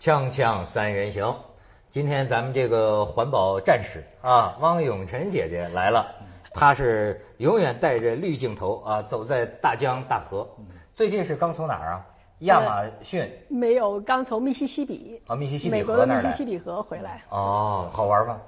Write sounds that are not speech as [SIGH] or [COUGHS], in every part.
锵锵三人行，今天咱们这个环保战士啊，汪永晨姐姐来了，她是永远带着绿镜头啊，走在大江大河。最近是刚从哪儿啊？亚马逊？没有，刚从密西西比。啊，密西西比美国的密西西比河回来。哦，好玩吗？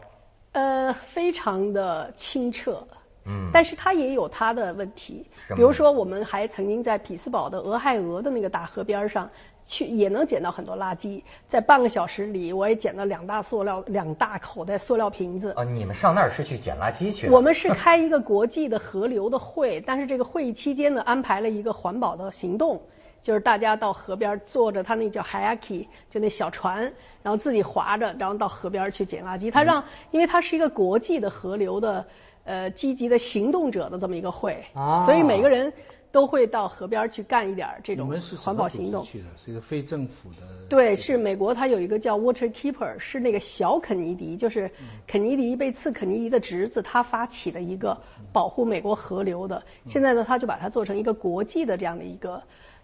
呃，非常的清澈。嗯。但是它也有它的问题，比如说我们还曾经在匹兹堡的俄亥俄的那个大河边上。去也能捡到很多垃圾，在半个小时里，我也捡到两大塑料、两大口袋塑料瓶子。啊，你们上那儿是去捡垃圾去？我们是开一个国际的河流的会，但是这个会议期间呢，安排了一个环保的行动，就是大家到河边坐着他那叫 h a k i 就那小船，然后自己划着，然后到河边去捡垃圾。他让，因为它是一个国际的河流的呃积极的行动者的这么一个会，所以每个人。都会到河边去干一点这种环保行动。去的是一个非政府的。对，是美国，它有一个叫 Water Keeper，是那个小肯尼迪，就是肯尼迪被刺肯尼迪的侄子，他发起的一个保护美国河流的。现在呢，他就把它做成一个国际的这样的一个。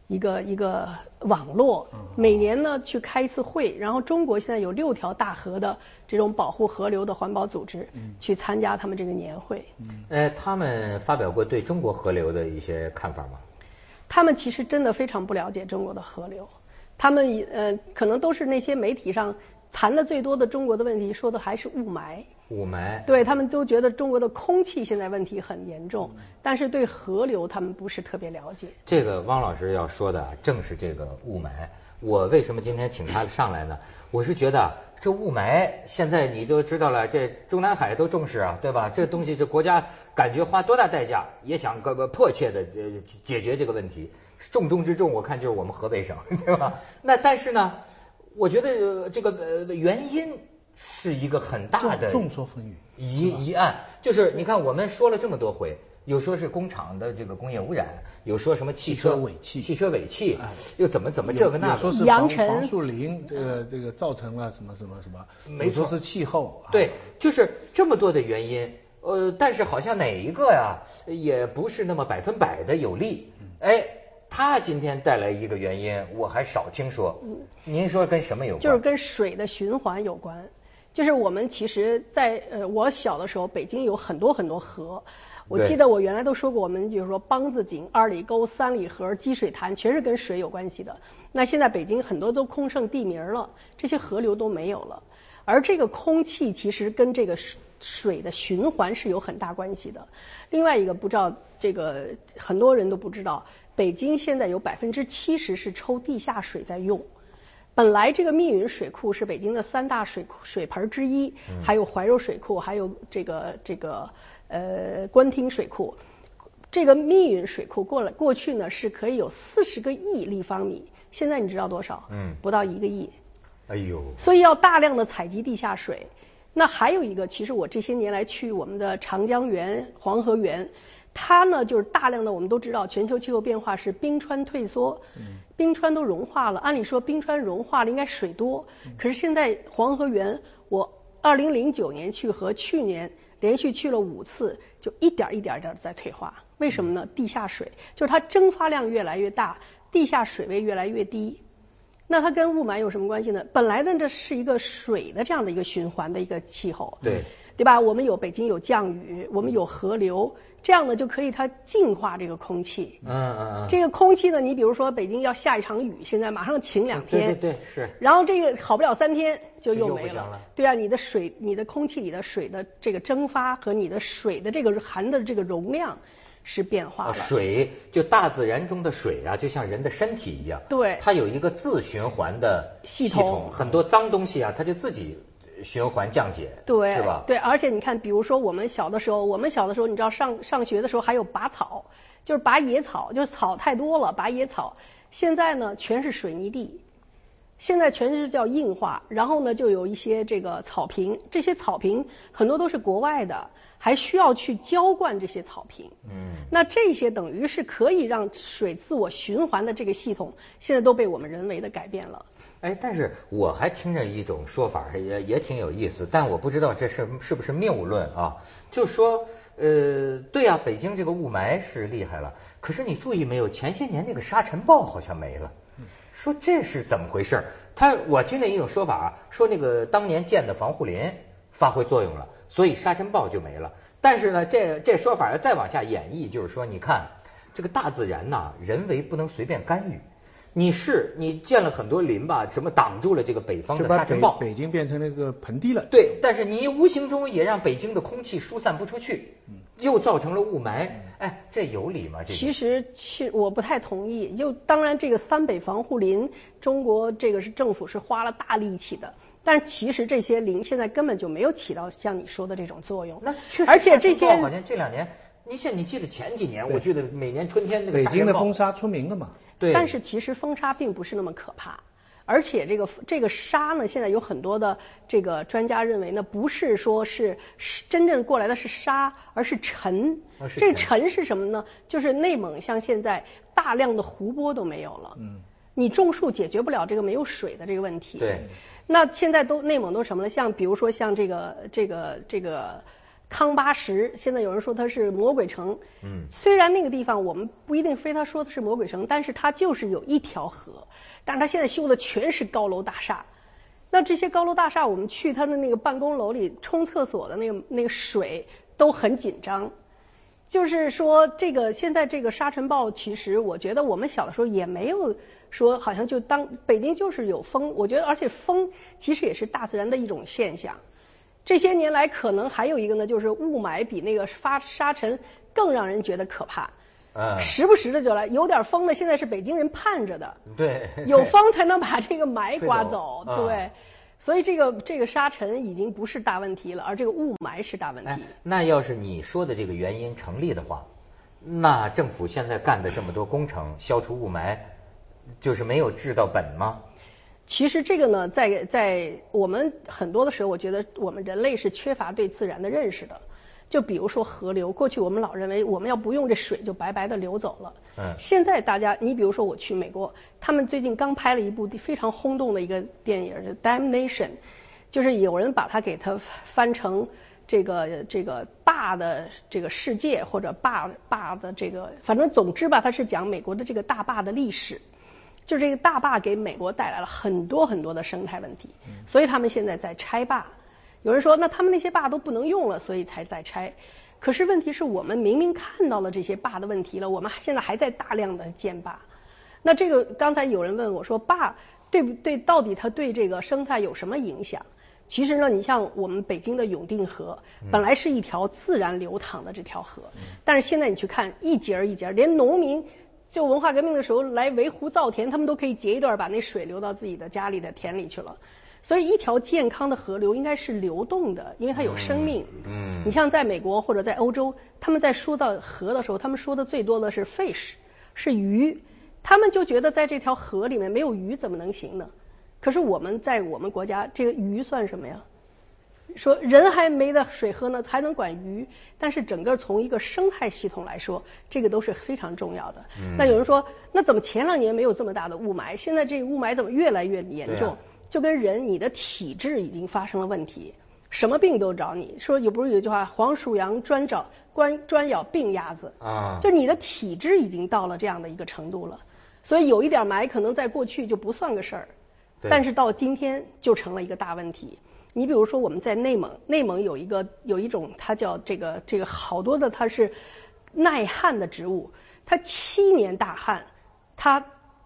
一个一个网络，每年呢去开一次会，然后中国现在有六条大河的这种保护河流的环保组织去参加他们这个年会。呃，他们发表过对中国河流的一些看法吗？他们其实真的非常不了解中国的河流，他们呃可能都是那些媒体上谈的最多的中国的问题，说的还是雾霾。雾霾，对他们都觉得中国的空气现在问题很严重，但是对河流他们不是特别了解。这个汪老师要说的正是这个雾霾。我为什么今天请他上来呢？我是觉得这雾霾现在你都知道了，这中南海都重视啊，对吧？这东西这国家感觉花多大代价也想个个迫切的解决这个问题，重中之重我看就是我们河北省，对吧？那但是呢，我觉得这个呃原因。是一个很大的众说纷纭。疑疑案，就是你看我们说了这么多回，有说是工厂的这个工业污染，有说什么汽车尾气，汽车尾气，又怎么怎么这个那，说是防防树林这个这个造成了什么什么什么，没说是气候，对，就是这么多的原因，呃，但是好像哪一个呀，也不是那么百分百的有利，哎，他今天带来一个原因，我还少听说，您说跟什么有关？就是跟水的循环有关。就是我们其实，在呃我小的时候，北京有很多很多河。我记得我原来都说过，我们比如说梆子井、二里沟、三里河、积水潭，全是跟水有关系的。那现在北京很多都空剩地名了，这些河流都没有了。而这个空气其实跟这个水水的循环是有很大关系的。另外一个不知道这个很多人都不知道，北京现在有百分之七十是抽地下水在用。本来这个密云水库是北京的三大水库水盆之一，还有怀柔水库，还有这个这个呃官厅水库。这个密云水库过了过去呢是可以有四十个亿立方米，现在你知道多少？嗯，不到一个亿。哎呦！所以要大量的采集地下水。那还有一个，其实我这些年来去我们的长江源、黄河源。它呢，就是大量的，我们都知道，全球气候变化是冰川退缩，冰川都融化了。按理说，冰川融化了应该水多，可是现在黄河源，我二零零九年去和去年连续去了五次，就一点一点点在退化。为什么呢？地下水就是它蒸发量越来越大，地下水位越来越低。那它跟雾霾有什么关系呢？本来呢，这是一个水的这样的一个循环的一个气候，对对吧？我们有北京有降雨，我们有河流。这样呢，就可以它净化这个空气。嗯嗯嗯。这个空气呢，你比如说北京要下一场雨，现在马上晴两天。对对对，是。然后这个好不了三天就又没了。对啊，你的水，你的空气里的水的这个蒸发和你的水的这个含的这个容量是变化了。水就大自然中的水啊，就像人的身体一样。对。它有一个自循环的系统，很多脏东西啊，它就自己。循环降解，对，是吧？对，而且你看，比如说我们小的时候，我们小的时候，你知道上上学的时候还有拔草，就是拔野草，就是草太多了，拔野草。现在呢，全是水泥地，现在全是叫硬化，然后呢，就有一些这个草坪，这些草坪很多都是国外的，还需要去浇灌这些草坪。嗯，那这些等于是可以让水自我循环的这个系统，现在都被我们人为的改变了。哎，但是我还听着一种说法，也也挺有意思，但我不知道这是是不是谬论啊？就说，呃，对呀，北京这个雾霾是厉害了，可是你注意没有？前些年那个沙尘暴好像没了，说这是怎么回事？他我听见一种说法，说那个当年建的防护林发挥作用了，所以沙尘暴就没了。但是呢，这这说法要再往下演绎，就是说，你看这个大自然呐，人为不能随便干预。你是你建了很多林吧，什么挡住了这个北方的沙尘暴，北京变成了一个盆地了。对，但是你无形中也让北京的空气疏散不出去，又造成了雾霾。哎，这有理吗？这其实是我不太同意。就当然，这个三北防护林，中国这个是政府是花了大力气的，但其实这些林现在根本就没有起到像你说的这种作用。那确实，而且这些好像这两年，你现你记得前几年，我记得每年春天那个北京的风沙出名了嘛。对，但是其实风沙并不是那么可怕，而且这个这个沙呢，现在有很多的这个专家认为呢，不是说是真正过来的是沙，而是尘。这尘是什么呢？就是内蒙像现在大量的湖泊都没有了。嗯。你种树解决不了这个没有水的这个问题。对。那现在都内蒙都什么了？像比如说像这个这个这个。康巴什，现在有人说它是魔鬼城。嗯，虽然那个地方我们不一定非他说的是魔鬼城，但是它就是有一条河，但是它现在修的全是高楼大厦。那这些高楼大厦，我们去它的那个办公楼里冲厕所的那个那个水都很紧张。就是说，这个现在这个沙尘暴，其实我觉得我们小的时候也没有说好像就当北京就是有风，我觉得而且风其实也是大自然的一种现象。这些年来，可能还有一个呢，就是雾霾比那个发沙尘更让人觉得可怕。嗯。时不时的就来，有点风的，现在是北京人盼着的。对。有风才能把这个霾刮走。对。所以这个这个沙尘已经不是大问题了，而这个雾霾是大问题。那要是你说的这个原因成立的话，那政府现在干的这么多工程，消除雾霾，就是没有治到本吗？其实这个呢，在在我们很多的时候，我觉得我们人类是缺乏对自然的认识的。就比如说河流，过去我们老认为我们要不用这水就白白的流走了。嗯。现在大家，你比如说我去美国，他们最近刚拍了一部非常轰动的一个电影，就《Damnation》，就是有人把它给它翻成这个这个坝的这个世界或者坝坝的这个，反正总之吧，它是讲美国的这个大坝的历史。就这个大坝给美国带来了很多很多的生态问题，所以他们现在在拆坝。有人说，那他们那些坝都不能用了，所以才在拆。可是问题是我们明明看到了这些坝的问题了，我们现在还在大量的建坝。那这个刚才有人问我说，坝对不对？到底它对这个生态有什么影响？其实呢，你像我们北京的永定河，本来是一条自然流淌的这条河，但是现在你去看一节儿一节儿，连农民。就文化革命的时候来围湖造田，他们都可以截一段把那水流到自己的家里的田里去了。所以一条健康的河流应该是流动的，因为它有生命。嗯。你像在美国或者在欧洲，他们在说到河的时候，他们说的最多的是 fish，是鱼。他们就觉得在这条河里面没有鱼怎么能行呢？可是我们在我们国家，这个鱼算什么呀？说人还没得水喝呢，还能管鱼？但是整个从一个生态系统来说，这个都是非常重要的。那有人说，那怎么前两年没有这么大的雾霾，现在这个雾霾怎么越来越严重？就跟人你的体质已经发生了问题，什么病都找你。说有不是有句话，黄鼠狼专找专专咬病鸭子啊？就你的体质已经到了这样的一个程度了，所以有一点霾可能在过去就不算个事儿，但是到今天就成了一个大问题。你比如说，我们在内蒙，内蒙有一个有一种，它叫这个这个好多的，它是耐旱的植物，它七年大旱，它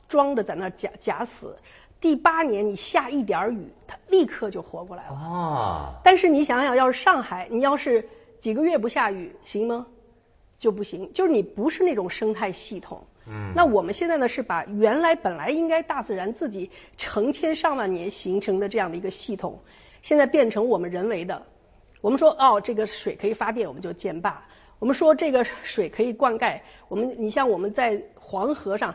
装着在那假假死，第八年你下一点雨，它立刻就活过来了。啊！但是你想想，要是上海，你要是几个月不下雨，行吗？就不行，就是你不是那种生态系统。嗯。那我们现在呢，是把原来本来应该大自然自己成千上万年形成的这样的一个系统。现在变成我们人为的，我们说哦，这个水可以发电，我们就建坝；我们说这个水可以灌溉，我们你像我们在黄河上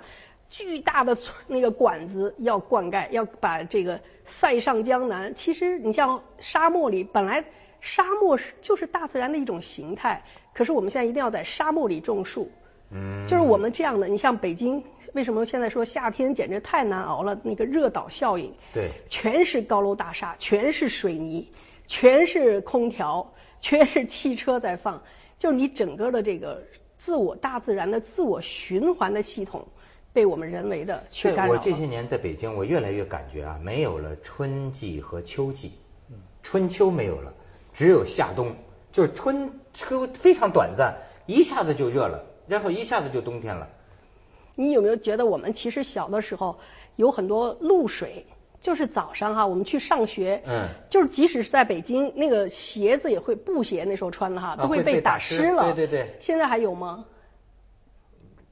巨大的那个管子要灌溉，要把这个塞上江南。其实你像沙漠里，本来沙漠是就是大自然的一种形态，可是我们现在一定要在沙漠里种树。嗯，就是我们这样的，你像北京。为什么现在说夏天简直太难熬了？那个热岛效应，对，全是高楼大厦，全是水泥，全是空调，全是汽车在放，就是你整个的这个自我大自然的自我循环的系统被我们人为的去干扰我这些年在北京，我越来越感觉啊，没有了春季和秋季，春秋没有了，只有夏冬，就是春秋非常短暂，一下子就热了，然后一下子就冬天了。你有没有觉得我们其实小的时候有很多露水？就是早上哈，我们去上学，嗯，就是即使是在北京，那个鞋子也会布鞋，那时候穿的哈，都会被打湿了。对对对。现在还有吗？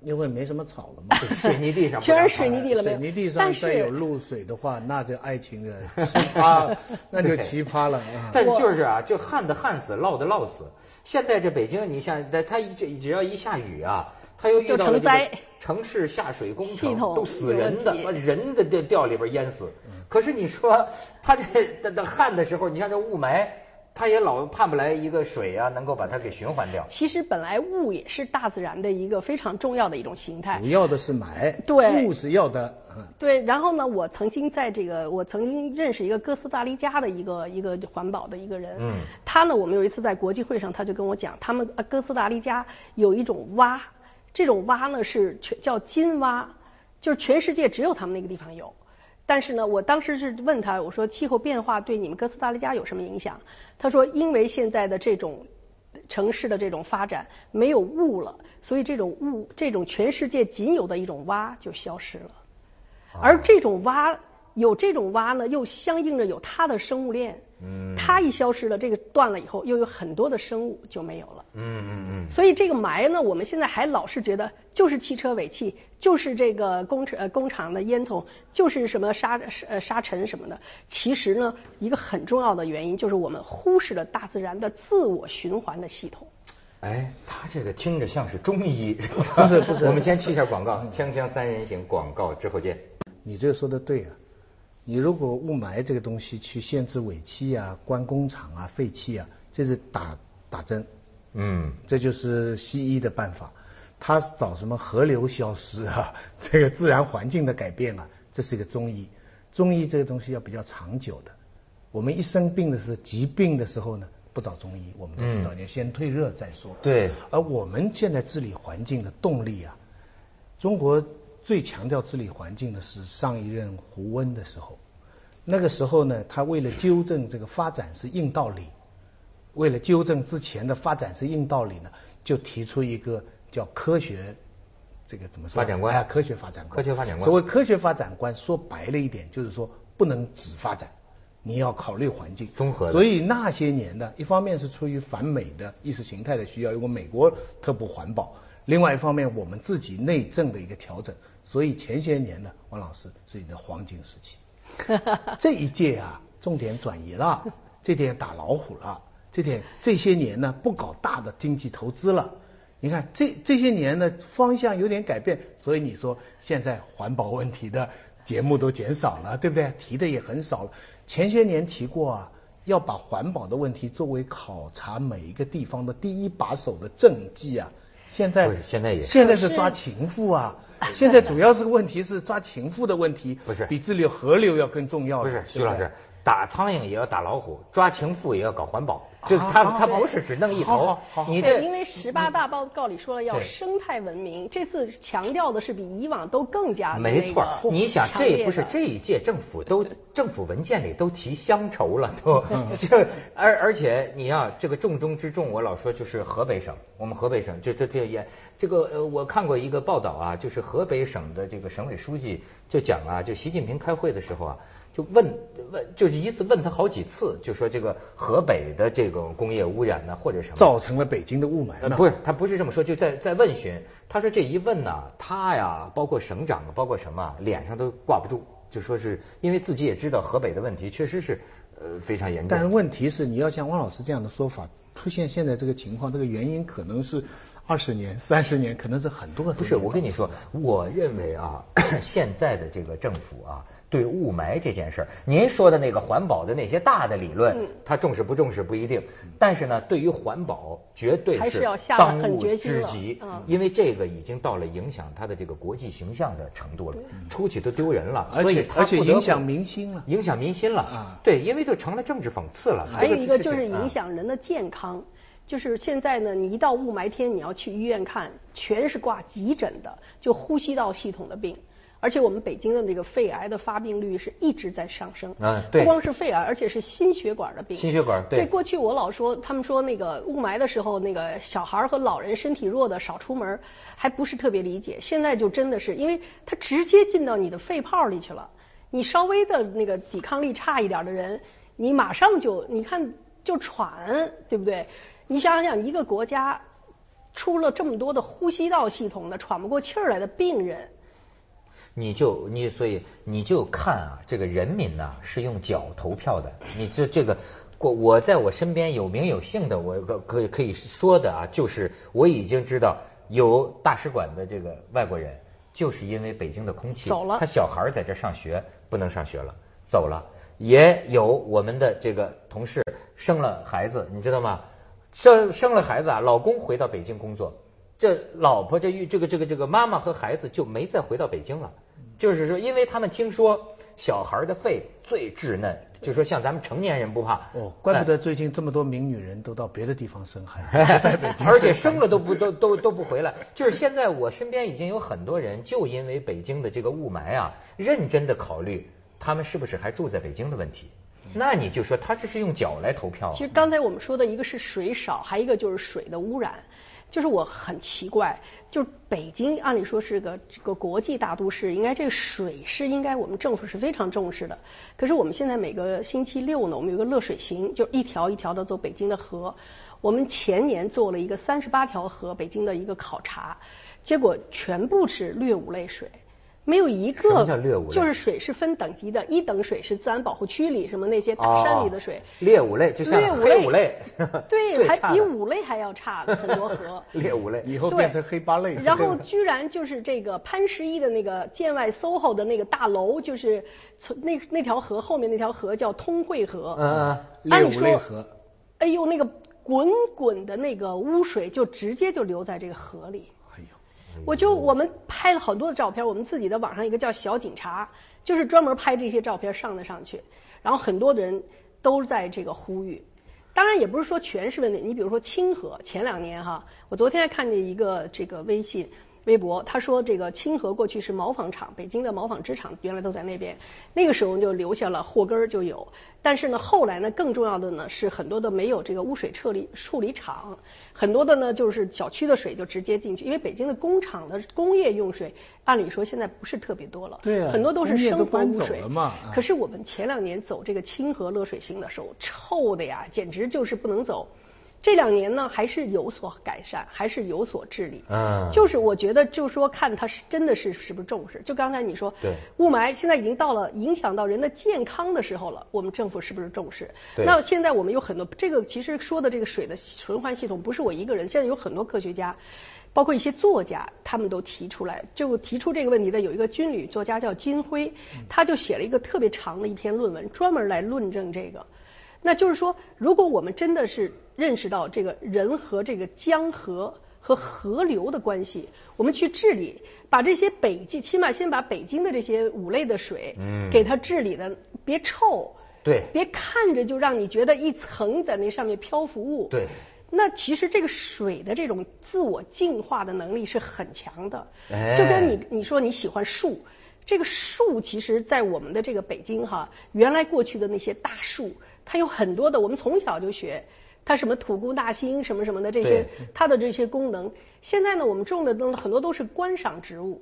因为没什么草了嘛，[LAUGHS] 水泥地上全是水泥地了。水泥地上再有露水的话，那就爱情的奇葩，[LAUGHS] 那就奇葩了。但是就是啊，就旱的旱死，涝的涝死。现在这北京，你像在它一只要一下雨啊。它又遇到了这个城市下水工程，都死人的，把人的掉掉里边淹死。可是你说它这等等旱的时候，你像这雾霾，他也老盼不来一个水啊，能够把它给循环掉。其实本来雾也是大自然的一个非常重要的一种形态。主要的是霾，对，雾是要的。对，然后呢，我曾经在这个，我曾经认识一个哥斯达黎加的一个一个环保的一个人。嗯。他呢，我们有一次在国际会上，他就跟我讲，他们哥斯达黎加有一种蛙。这种蛙呢是全叫金蛙，就是全世界只有他们那个地方有。但是呢，我当时是问他，我说气候变化对你们哥斯达黎加有什么影响？他说，因为现在的这种城市的这种发展没有雾了，所以这种雾，这种全世界仅有的一种蛙就消失了。而这种蛙有这种蛙呢，又相应着有它的生物链。嗯，它一消失了，这个断了以后，又有很多的生物就没有了。嗯嗯嗯。所以这个霾呢，我们现在还老是觉得就是汽车尾气，就是这个工程呃工厂的烟囱，就是什么沙呃沙尘什么的。其实呢，一个很重要的原因就是我们忽视了大自然的自我循环的系统。哎，他这个听着像是中医。不 [LAUGHS] 是不是。[LAUGHS] 我们先去一下广告，锵锵三人行广告之后见。你这个说的对啊。你如果雾霾这个东西去限制尾气啊、关工厂啊、废气啊，这是打打针，嗯，这就是西医的办法。他找什么河流消失啊，[LAUGHS] 这个自然环境的改变啊，这是一个中医。中医这个东西要比较长久的。我们一生病的是疾病的时候呢，不找中医，我们都知道，你要先退热再说。对。而我们现在治理环境的动力啊，中国。最强调治理环境的是上一任胡温的时候，那个时候呢，他为了纠正这个发展是硬道理，为了纠正之前的发展是硬道理呢，就提出一个叫科学，这个怎么说？发展观啊，科学发展观。科学发展观。所谓科学发展观，说白了一点，就是说不能只发展，你要考虑环境。综合。所以那些年呢，一方面是出于反美的意识形态的需要，因为美国特不环保；另外一方面，我们自己内政的一个调整。所以前些年呢，王老师是你的黄金时期。[LAUGHS] 这一届啊，重点转移了，这点打老虎了，这点这些年呢，不搞大的经济投资了。你看这这些年呢，方向有点改变，所以你说现在环保问题的节目都减少了，对不对？提的也很少了。前些年提过啊，要把环保的问题作为考察每一个地方的第一把手的政绩啊。现在现在也现在是抓情妇啊。现在主要是问题是抓情妇的问题，不是比治理河流要更重要。不是徐老师，打苍蝇也要打老虎，抓情妇也要搞环保。就他他不是只弄一头，你这因为十八大报告里说了要生态文明，这次强调的是比以往都更加没错。你想这不是这一届政府都政府文件里都提乡愁了都，[LAUGHS] 就而而且你要这个重中之重，我老说就是河北省，我们河北省这这这也这个呃，我看过一个报道啊，就是河北省的这个省委书记就讲啊，就习近平开会的时候啊。就问问，就是一次问他好几次，就说这个河北的这种工业污染呢，或者什么造成了北京的雾霾？不是，他不是这么说，就在在问询。他说这一问呢，他呀，包括省长，包括什么，脸上都挂不住，就说是因为自己也知道河北的问题确实是呃非常严重。但是问题是，你要像汪老师这样的说法，出现现在这个情况，这个原因可能是二十年、三十年，可能是很多。不是，我跟你说，我认为啊，[COUGHS] 现在的这个政府啊。对雾霾这件事儿，您说的那个环保的那些大的理论，他重视不重视不一定。但是呢，对于环保，绝对是当务之急，因为这个已经到了影响他的这个国际形象的程度了，出去都丢人了，而且而且影响民心了，影响民心了。对，因为就成了政治讽刺了。还有一个就是影响人的健康。就是现在呢，你一到雾霾天，你要去医院看，全是挂急诊的，就呼吸道系统的病。而且我们北京的那个肺癌的发病率是一直在上升。嗯，对。不光是肺癌，而且是心血管的病。心血管，对。对，过去我老说，他们说那个雾霾的时候，那个小孩和老人身体弱的少出门，还不是特别理解。现在就真的是，因为它直接进到你的肺泡里去了。你稍微的那个抵抗力差一点的人，你马上就你看就喘，对不对？你想想，一个国家出了这么多的呼吸道系统的喘不过气儿来的病人。你就你所以你就看啊，这个人民呐是用脚投票的。你这这个，我我在我身边有名有姓的，我可可以可以说的啊，就是我已经知道有大使馆的这个外国人，就是因为北京的空气，走了，他小孩在这上学不能上学了，走了。也有我们的这个同事生了孩子，你知道吗？生生了孩子啊，老公回到北京工作，这老婆这这个这个这个妈妈和孩子就没再回到北京了。就是说，因为他们听说小孩的肺最稚嫩，就说像咱们成年人不怕。哦，怪不得最近这么多名女人都到别的地方生孩子，[LAUGHS] 而且生了都不都都都不回来。就是现在我身边已经有很多人，就因为北京的这个雾霾啊，认真的考虑他们是不是还住在北京的问题。那你就说他这是用脚来投票。其实刚才我们说的一个是水少，还一个就是水的污染。就是我很奇怪，就是北京按理说是个这个国际大都市，应该这个水是应该我们政府是非常重视的。可是我们现在每个星期六呢，我们有个乐水行，就一条一条的走北京的河。我们前年做了一个三十八条河北京的一个考察，结果全部是劣五类水。没有一个，就是水是分等级的，一等水是自然保护区里什么那些大山里的水。猎五类就像黑五类，[LAUGHS] [LAUGHS] 对，还比五类还要差很多河。[LAUGHS] 猎五类以后变成黑八类。然后居然就是这个潘石屹的那个建外 SOHO 的那个大楼，就是从那那条河后面那条河叫通惠河。嗯，劣五类河。哎呦，那个滚滚的那个污水就直接就流在这个河里。我就我们拍了很多的照片，我们自己的网上一个叫小警察，就是专门拍这些照片上的上去，然后很多的人都在这个呼吁，当然也不是说全是问题，你比如说清河前两年哈，我昨天还看见一个这个微信。微博他说这个清河过去是毛纺厂，北京的毛纺织厂原来都在那边，那个时候就留下了祸根儿就有，但是呢后来呢更重要的呢是很多的没有这个污水处理处理厂，很多的呢就是小区的水就直接进去，因为北京的工厂的工业用水按理说现在不是特别多了，对很多都是生活污水嘛。可是我们前两年走这个清河乐水行的时候，臭的呀，简直就是不能走。这两年呢，还是有所改善，还是有所治理。嗯，就是我觉得，就是说，看他是真的是是不是重视。就刚才你说，对，雾霾现在已经到了影响到人的健康的时候了，我们政府是不是重视？对。那现在我们有很多，这个其实说的这个水的循环系统，不是我一个人，现在有很多科学家，包括一些作家，他们都提出来，就提出这个问题的有一个军旅作家叫金辉，他就写了一个特别长的一篇论文，专门来论证这个。那就是说，如果我们真的是认识到这个人和这个江河和河流的关系，我们去治理，把这些北京，起码先把北京的这些五类的水，嗯，给它治理的别臭，对，别看着就让你觉得一层在那上面漂浮物，对，那其实这个水的这种自我净化的能力是很强的，就跟你你说你喜欢树。这个树其实，在我们的这个北京哈，原来过去的那些大树，它有很多的，我们从小就学，它什么土姑大兴什么什么的这些，它的这些功能。现在呢，我们种的都很多都是观赏植物，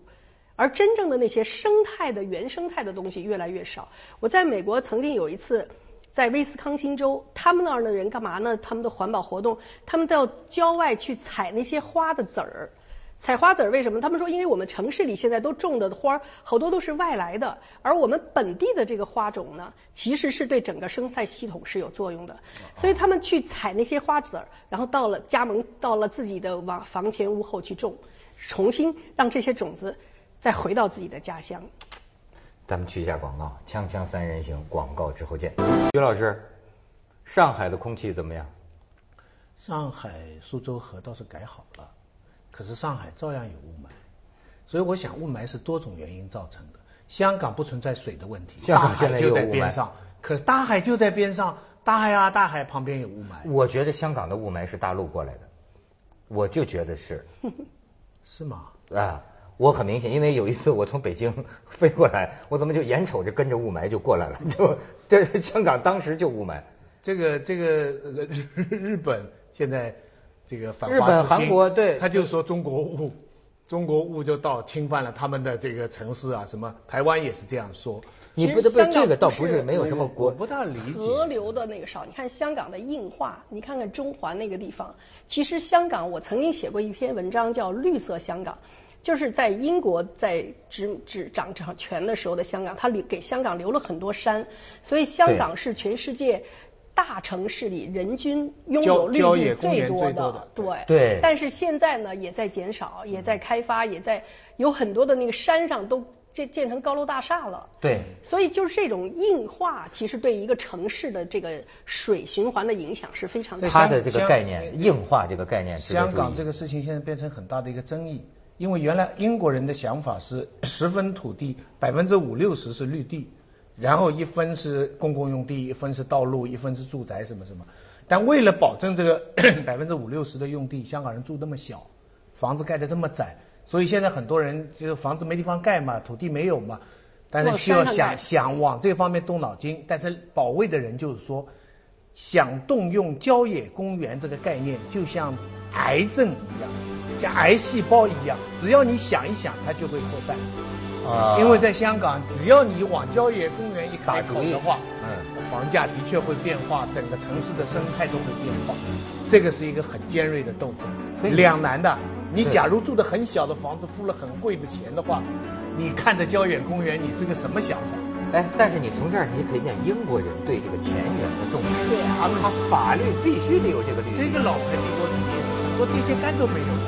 而真正的那些生态的原生态的东西越来越少。我在美国曾经有一次，在威斯康星州，他们那儿的人干嘛呢？他们的环保活动，他们到郊外去采那些花的籽儿。采花籽儿为什么？他们说，因为我们城市里现在都种的花儿好多都是外来的，而我们本地的这个花种呢，其实是对整个生态系统是有作用的。所以他们去采那些花籽儿，然后到了加盟，到了自己的房房前屋后去种，重新让这些种子再回到自己的家乡。咱们去一下广告，锵锵三人行，广告之后见。于老师，上海的空气怎么样？上海苏州河倒是改好了。可是上海照样有雾霾，所以我想雾霾是多种原因造成的。香港不存在水的问题，香港现在就在边上，可大海就在边上，大海啊，大海旁边有雾霾。我觉得香港的雾霾是大陆过来的，我就觉得是。[LAUGHS] 是吗？啊，我很明显，因为有一次我从北京飞过来，[LAUGHS] 我怎么就眼瞅着跟着雾霾就过来了？[LAUGHS] 就这香港当时就雾霾。这个这个日日本现在这个反日本韩国对，他就说中国雾。中国雾就到侵犯了他们的这个城市啊，什么台湾也是这样说。你不得不这个倒不是没有什么国不大理解河流的那个少。你看香港的硬化，你看看中环那个地方。其实香港我曾经写过一篇文章叫《绿色香港》，就是在英国在执执掌掌权的时候的香港，他留给香港留了很多山，所以香港是全世界。大城市里人均拥有绿地最多的，对对。但是现在呢，也在减少，也在开发，也在有很多的那个山上都建建成高楼大厦了。对。所以就是这种硬化，其实对一个城市的这个水循环的影响是非常大。它的这个概念，硬化这个概念，香港这个事情现在变成很大的一个争议，因为原来英国人的想法是十分土地，百分之五六十是绿地。然后一分是公共用地，一分是道路，一分是住宅，什么什么。但为了保证这个 [COUGHS] 百分之五六十的用地，香港人住那么小，房子盖得这么窄，所以现在很多人就是房子没地方盖嘛，土地没有嘛，但是需要想想往这方面动脑筋。但是保卫的人就是说，想动用郊野公园这个概念，就像癌症一样，像癌细胞一样，只要你想一想，它就会扩散。啊，因为在香港，只要你往郊野公园一开口的话，嗯，房价的确会变化，整个城市的生态都会变化，这个是一个很尖锐的斗争，两难的。你假如住的很小的房子，付了很贵的钱的话，你看着郊野公园，你是个什么想法？哎，但是你从这儿你可以见英国人对这个田园的重视，对啊，他法律必须得有这个律。这个老牌帝国主义是很多电线杆都没有的。